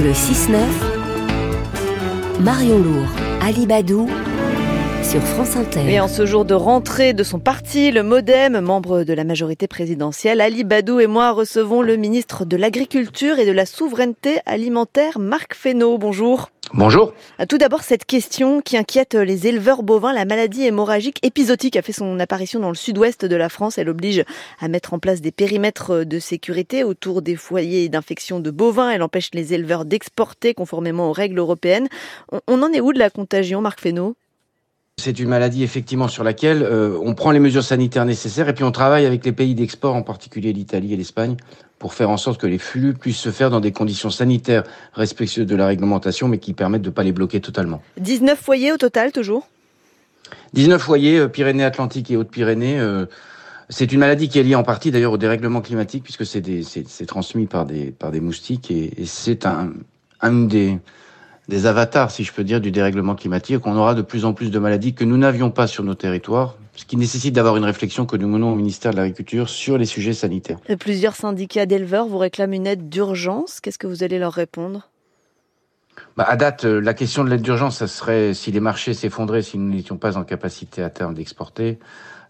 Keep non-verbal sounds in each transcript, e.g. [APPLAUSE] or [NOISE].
Le 6-9, Marion Lourd, Ali Badou, sur France Inter. Et en ce jour de rentrée de son parti, le Modem, membre de la majorité présidentielle, Ali Badou et moi recevons le ministre de l'Agriculture et de la Souveraineté alimentaire, Marc Fesneau. Bonjour. Bonjour. Tout d'abord, cette question qui inquiète les éleveurs bovins, la maladie hémorragique épisodique a fait son apparition dans le sud-ouest de la France. Elle oblige à mettre en place des périmètres de sécurité autour des foyers d'infection de bovins. Elle empêche les éleveurs d'exporter conformément aux règles européennes. On en est où de la contagion, Marc Fesneau? C'est une maladie effectivement sur laquelle euh, on prend les mesures sanitaires nécessaires et puis on travaille avec les pays d'export, en particulier l'Italie et l'Espagne, pour faire en sorte que les flux puissent se faire dans des conditions sanitaires respectueuses de la réglementation, mais qui permettent de ne pas les bloquer totalement. 19 foyers au total, toujours? 19 foyers, euh, Pyrénées-Atlantiques et Hautes-Pyrénées. Euh, c'est une maladie qui est liée en partie d'ailleurs au dérèglement climatique, puisque c'est transmis par des, par des moustiques, et, et c'est un, un des des avatars, si je peux dire, du dérèglement climatique, on aura de plus en plus de maladies que nous n'avions pas sur nos territoires, ce qui nécessite d'avoir une réflexion que nous menons au ministère de l'Agriculture sur les sujets sanitaires. Et plusieurs syndicats d'éleveurs vous réclament une aide d'urgence. Qu'est-ce que vous allez leur répondre? Bah, à date, euh, la question de l'aide d'urgence, ça serait si les marchés s'effondraient, si nous n'étions pas en capacité à terme d'exporter.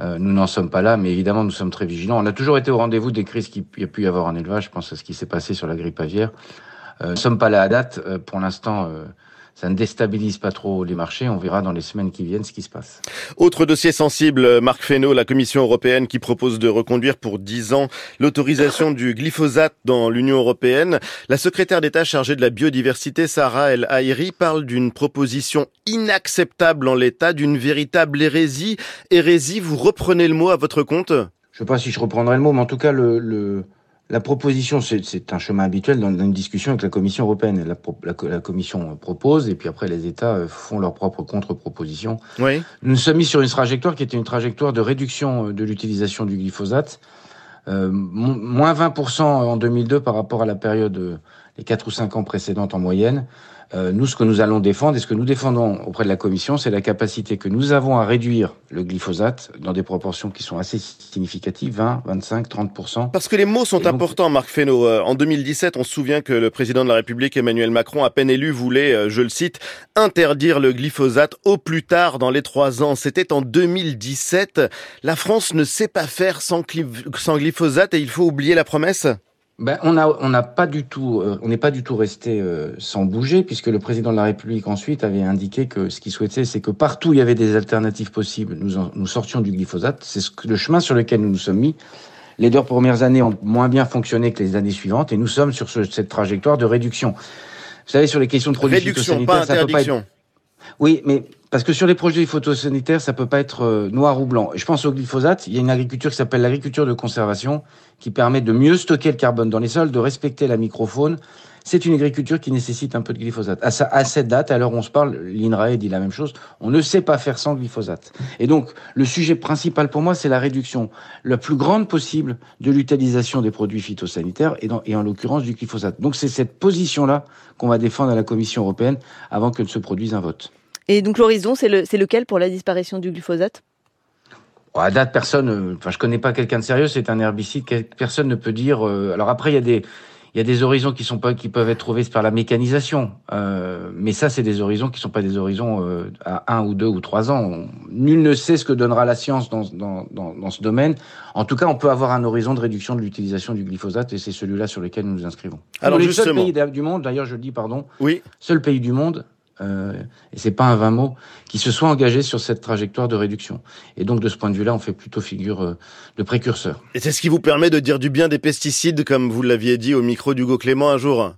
Euh, nous n'en sommes pas là, mais évidemment, nous sommes très vigilants. On a toujours été au rendez-vous des crises qu'il y a pu y avoir en élevage. Je pense à ce qui s'est passé sur la grippe aviaire. Euh, nous ne sommes pas là à date. Euh, pour l'instant, euh, ça ne déstabilise pas trop les marchés. On verra dans les semaines qui viennent ce qui se passe. Autre dossier sensible, Marc Fesneau, la Commission européenne qui propose de reconduire pour 10 ans l'autorisation du glyphosate dans l'Union européenne. La secrétaire d'État chargée de la biodiversité, Sarah El Haïri, parle d'une proposition inacceptable en l'état, d'une véritable hérésie. Hérésie, vous reprenez le mot à votre compte? Je ne sais pas si je reprendrai le mot, mais en tout cas, le, le la proposition, c'est un chemin habituel dans, une discussion avec la Commission européenne. La, la, Commission propose et puis après les États euh, font leur propre contre-proposition. Oui. Nous nous sommes mis sur une trajectoire qui était une trajectoire de réduction euh, de l'utilisation du glyphosate, euh, moins 20% en 2002 par rapport à la période, euh, les 4 ou 5 ans précédentes en moyenne. Euh, nous, ce que nous allons défendre et ce que nous défendons auprès de la Commission, c'est la capacité que nous avons à réduire le glyphosate dans des proportions qui sont assez significatives, 20, 25, 30% Parce que les mots sont importants, Marc Fesneau. Euh, en 2017, on se souvient que le président de la République, Emmanuel Macron, à peine élu, voulait, euh, je le cite, interdire le glyphosate au plus tard dans les trois ans. C'était en 2017. La France ne sait pas faire sans glyphosate et il faut oublier la promesse? Ben, on a, on n'a pas du tout, euh, on n'est pas du tout resté euh, sans bouger, puisque le président de la République ensuite avait indiqué que ce qu'il souhaitait, c'est que partout où il y avait des alternatives possibles, nous, nous sortions du glyphosate. C'est ce le chemin sur lequel nous nous sommes mis. Les deux premières années ont moins bien fonctionné que les années suivantes, et nous sommes sur cette trajectoire de réduction. Vous savez, sur les questions de produits réduction, pas interdiction. Oui, mais parce que sur les projets photosanitaires, ça peut pas être euh, noir ou blanc. Je pense au glyphosate. Il y a une agriculture qui s'appelle l'agriculture de conservation, qui permet de mieux stocker le carbone dans les sols, de respecter la microfaune. C'est une agriculture qui nécessite un peu de glyphosate. À, cette date, à l'heure où on se parle, l'INRAE dit la même chose. On ne sait pas faire sans glyphosate. Et donc, le sujet principal pour moi, c'est la réduction la plus grande possible de l'utilisation des produits phytosanitaires et, et en l'occurrence du glyphosate. Donc, c'est cette position-là qu'on va défendre à la Commission européenne avant que ne se produise un vote. Et donc l'horizon, c'est le, lequel pour la disparition du glyphosate? À date, personne, euh, enfin je connais pas quelqu'un de sérieux, c'est un herbicide, personne ne peut dire. Euh, alors après, il y a des, il y a des horizons qui sont pas, qui peuvent être trouvés par la mécanisation, euh, mais ça, c'est des horizons qui sont pas des horizons euh, à un ou deux ou trois ans. nul ne sait ce que donnera la science dans, dans, dans, dans, ce domaine. En tout cas, on peut avoir un horizon de réduction de l'utilisation du glyphosate, et c'est celui-là sur lequel nous nous inscrivons. Alors, le seul pays du monde, d'ailleurs, je le dis, pardon, oui. seul pays du monde euh, et c'est pas un vain mot, qui se soit engagé sur cette trajectoire de réduction. Et donc de ce point de vue-là, on fait plutôt figure euh, de précurseur. Et c'est ce qui vous permet de dire du bien des pesticides, comme vous l'aviez dit au micro d'Hugo Clément un jour?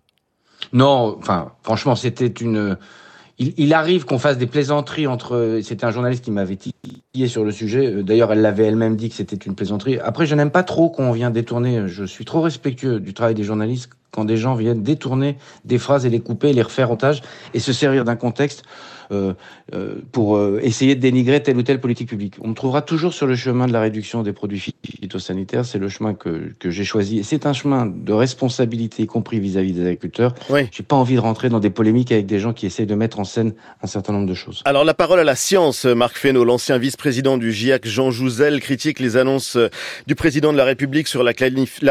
Non, enfin, franchement, c'était une... Il, il arrive qu'on fasse des plaisanteries entre... C'était un journaliste qui m'avait titillé sur le sujet. D'ailleurs, elle l'avait elle-même dit que c'était une plaisanterie. Après, je n'aime pas trop qu'on vient détourner. Je suis trop respectueux du travail des journalistes quand des gens viennent détourner des phrases et les couper, les refaire otage et se servir d'un contexte euh, euh, pour euh, essayer de dénigrer telle ou telle politique publique. On me trouvera toujours sur le chemin de la réduction des produits phytosanitaires. C'est le chemin que, que j'ai choisi. Et c'est un chemin de responsabilité, y compris vis-à-vis des agriculteurs. Oui. J'ai pas envie de rentrer dans des polémiques avec des gens qui essayent de mettre en scène un certain nombre de choses. Alors la parole à la science, Marc Fesneau, l'ancien vice-président du GIAC Jean Jouzel, critique les annonces du président de la République sur la,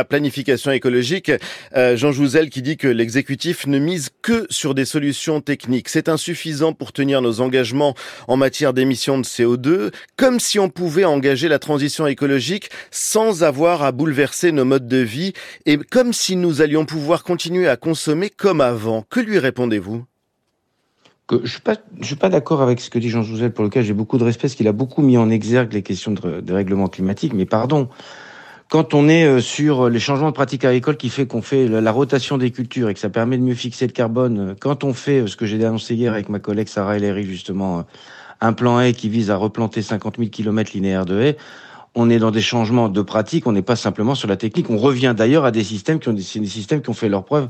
planification écologique. Jean Jouzel qui dit que l'exécutif ne mise que sur des solutions techniques. C'est insuffisant pour tenir nos engagements en matière d'émissions de CO2, comme si on pouvait engager la transition écologique sans avoir à bouleverser nos modes de vie et comme si nous allions pouvoir continuer à consommer comme avant. Que lui répondez-vous? Je suis suis pas d'accord avec ce que dit Jean Jouzel, pour lequel j'ai beaucoup de respect, parce qu'il a beaucoup mis en exergue les questions de règlement climatique. Mais pardon, quand on est euh, sur les changements de pratiques agricoles qui fait qu'on fait la rotation des cultures et que ça permet de mieux fixer le carbone, euh, quand on fait euh, ce que j'ai annoncé hier avec ma collègue Sarah Ellery, justement, un plan haie qui vise à replanter 50 000 km linéaires de haies, on est dans des changements de pratiques, on n'est pas simplement sur la technique. On revient d'ailleurs à des systèmes qui ont des, systèmes qui ont fait leur preuve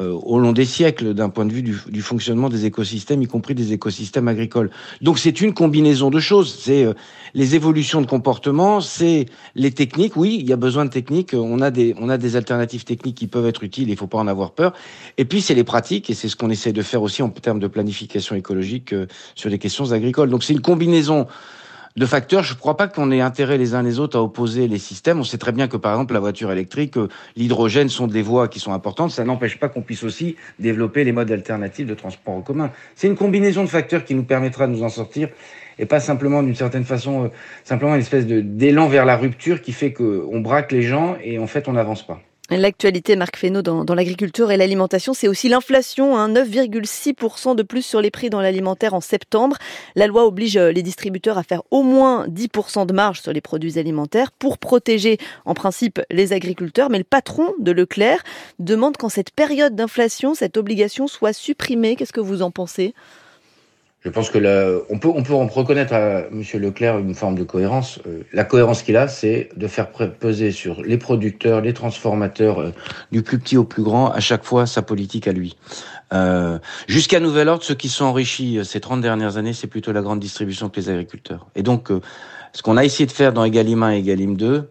euh, au long des siècles d'un point de vue du, du, fonctionnement des écosystèmes, y compris des écosystèmes agricoles. Donc c'est une combinaison de choses. C'est euh, les évolutions de comportement, c'est les techniques. Oui, il y a besoin de techniques. On a des on a des alternatives techniques qui peuvent être utiles. Il faut pas en avoir peur. Et puis c'est les pratiques et c'est ce qu'on essaie de faire aussi en termes de planification écologique euh, sur les questions agricoles. Donc c'est une combinaison de facteurs. Je ne crois pas qu'on ait intérêt les uns les autres à opposer les systèmes. On sait très bien que, par exemple, la voiture électrique, euh, l'hydrogène sont des voies qui sont importantes. Ça n'empêche pas qu'on puisse aussi développer les modes alternatifs de transport en commun. C'est une combinaison de facteurs qui nous permettra de nous en sortir et pas simplement d'une certaine façon, euh, simplement une espèce d'élan vers la rupture qui fait qu'on braque les gens et en fait on n'avance pas. L'actualité, Marc Fesneau, dans, l'agriculture et l'alimentation, c'est aussi l'inflation, hein, 9,6% de plus sur les prix dans l'alimentaire en septembre. La loi oblige les distributeurs à faire au moins 10% de marge sur les produits alimentaires pour protéger en principe les agriculteurs. Mais le patron de Leclerc demande qu'en cette période d'inflation, cette obligation soit supprimée. Qu'est-ce que vous en pensez? Je pense que là, on peut, on peut reconnaître à M. Leclerc une forme de cohérence. Euh, la cohérence qu'il a, c'est de faire peser sur les producteurs, les transformateurs, euh, du plus petit au plus grand, à chaque fois sa politique à lui. Euh, Jusqu'à nouvel ordre, ceux qui sont enrichis euh, ces 30 dernières années, c'est plutôt la grande distribution que les agriculteurs. Et donc, ce qu'on a essayé de faire dans Egalim 1 et Egalim 2, euh,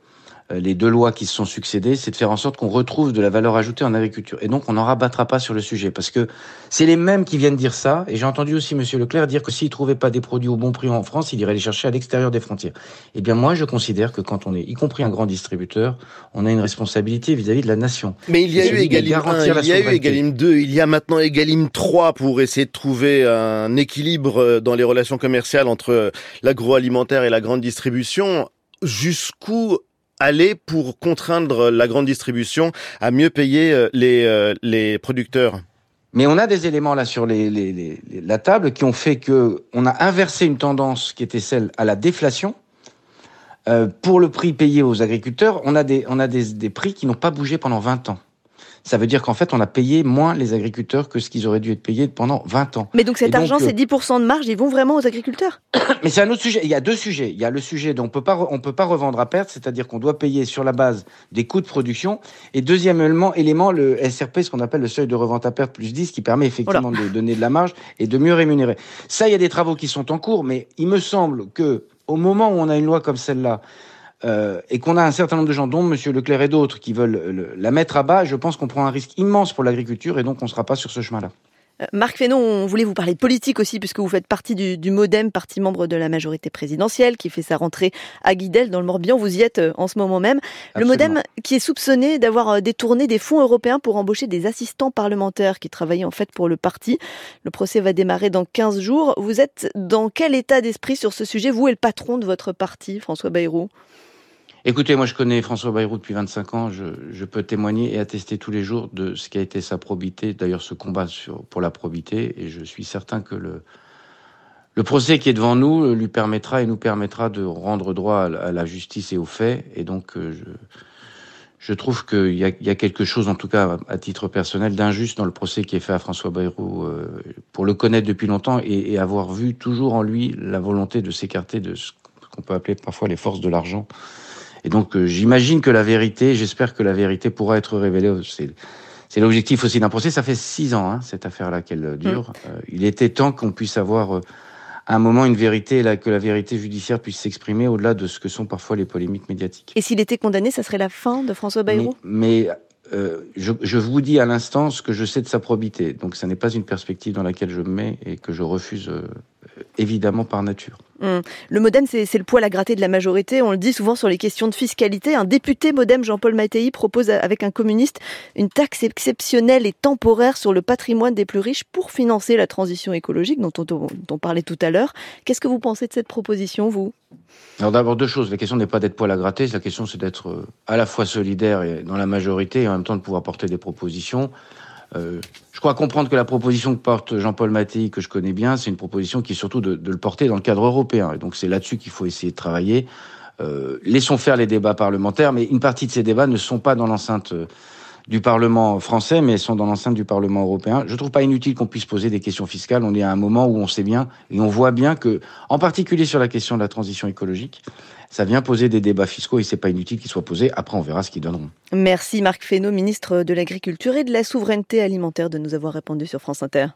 les deux lois qui se sont succédées, c'est de faire en sorte qu'on retrouve de la valeur ajoutée en agriculture. Et donc, on n'en rabattra pas sur le sujet, parce que c'est les mêmes qui viennent dire ça. Et j'ai entendu aussi Monsieur Leclerc dire que s'il trouvait pas des produits au bon prix en France, il irait les chercher à l'extérieur des frontières. Eh bien, moi, je considère que quand on est, y compris un grand distributeur, on a une responsabilité vis-à-vis de la nation. Mais il y a eu Egalim 1, il y a eu Egalim 2, il y a maintenant Egalim 3 pour essayer de trouver un équilibre euh, dans les relations commerciales entre l'agroalimentaire et la grande distribution jusqu'où aller pour contraindre la grande distribution à mieux payer euh, les, euh, les producteurs mais on a des éléments là sur la table qui ont fait que on a inversé une tendance qui était celle à la déflation. Euh, pour le prix payé aux agriculteurs, on a des, a des prix qui n'ont pas bougé pendant 20 ans ça veut dire qu'en fait, on a payé moins les agriculteurs que ce qu'ils auraient dû être payés pendant 20 ans. Mais donc cet argent, ces 10% de marge, ils vont vraiment aux agriculteurs? [COUGHS] Mais c'est un autre sujet. Il y a deux sujets. Il y a le sujet dont on peut pas, on peut pas revendre à perte, c'est-à-dire qu'on doit payer sur la base des coûts de production. Et deuxième élément, élément le SRP, ce qu'on appelle le seuil de revente à perte plus 10, qui permet effectivement de donner de la marge et de mieux rémunérer. Ça, il y a des travaux qui sont en cours, mais il me semble que au moment où on a une loi comme celle-là, euh, et qu'on a un certain nombre de gens, dont M. Leclerc et d'autres, qui veulent la mettre à bas, je pense qu'on prend un risque immense pour l'agriculture et donc on ne sera pas sur ce chemin-là. Euh, Marc Fesneau, on voulait vous parler de politique aussi, puisque vous faites partie du, du, Modem, parti membre de la majorité présidentielle, qui fait sa rentrée à Guidel, dans le Morbihan. Vous y êtes euh, en ce moment même. Absolument. Le Modem, qui est soupçonné d'avoir détourné des fonds européens pour embaucher des assistants parlementaires qui travaillaient en fait pour le parti. Le procès va démarrer dans 15 jours. Vous êtes dans quel état d'esprit sur ce sujet, vous et le patron de votre parti, François Bayrou? Écoutez, moi je connais François Bayrou depuis 25 ans, je, je, peux témoigner et attester tous les jours de ce qui a été sa probité, d'ailleurs ce combat sur, pour la probité, et je suis certain que le, le procès qui est devant nous lui permettra et nous permettra de rendre droit à, à la justice et aux faits, et donc euh, je, je trouve qu'il y, y, a quelque chose, en tout cas à titre personnel, d'injuste dans le procès qui est fait à François Bayrou, euh, pour le connaître depuis longtemps et, et, avoir vu toujours en lui la volonté de s'écarter de ce qu'on peut appeler parfois les forces de l'argent. Et donc, euh, j'imagine que la vérité, j'espère que la vérité pourra être révélée. C'est l'objectif aussi d'un procès. Ça fait six ans, hein, cette affaire-là, qu'elle dure. Mmh. Euh, il était temps qu'on puisse avoir, euh, un moment, une vérité, là, que la vérité judiciaire puisse s'exprimer au-delà de ce que sont parfois les polémiques médiatiques. Et s'il était condamné, ça serait la fin de François Bayrou? Mais, mais euh, je, je, vous dis à l'instant ce que je sais de sa probité. Donc, ça n'est pas une perspective dans laquelle je me mets et que je refuse euh, évidemment par nature. Hum. Le modem, c'est le poil à gratter de la majorité. On le dit souvent sur les questions de fiscalité. Un député modem, Jean-Paul Mattei, propose avec un communiste une taxe exceptionnelle et temporaire sur le patrimoine des plus riches pour financer la transition écologique dont on, dont on parlait tout à l'heure. Qu'est-ce que vous pensez de cette proposition, vous? Alors d'abord deux choses. La question n'est pas d'être poil à gratter. La question c'est d'être euh, à la fois solidaire et dans la majorité et en même temps de pouvoir porter des propositions. Euh, je crois comprendre que la proposition que porte Jean-Paul Mattei, que je connais bien, c'est une proposition qui est surtout de, le porter dans le cadre européen. Et donc c'est là-dessus qu'il faut essayer de travailler. Euh, laissons faire les débats parlementaires, mais une partie de ces débats ne sont pas dans l'enceinte euh, du Parlement français, mais sont dans l'enceinte du Parlement européen. Je ne trouve pas inutile qu'on puisse poser des questions fiscales. On est à un moment où on sait bien et on voit bien que, en particulier sur la question de la transition écologique, ça vient poser des débats fiscaux et c'est pas inutile qu'ils soient posés. Après, on verra ce qu'ils donneront. Merci Marc Fesneau, ministre de l'Agriculture et de la Souveraineté alimentaire, de nous avoir répondu sur France Inter.